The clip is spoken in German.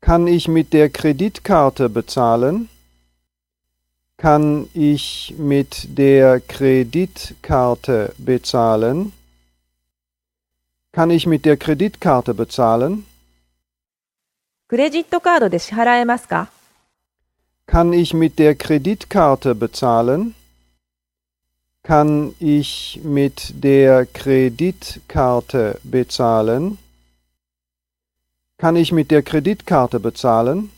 Kann ich mit der Kreditkarte bezahlen? Kann ich mit der Kreditkarte bezahlen? Kann ich mit der Kreditkarte bezahlen? Kann ich mit der Kreditkarte bezahlen? Kann ich mit der Kreditkarte bezahlen? Kann ich mit der Kreditkarte bezahlen?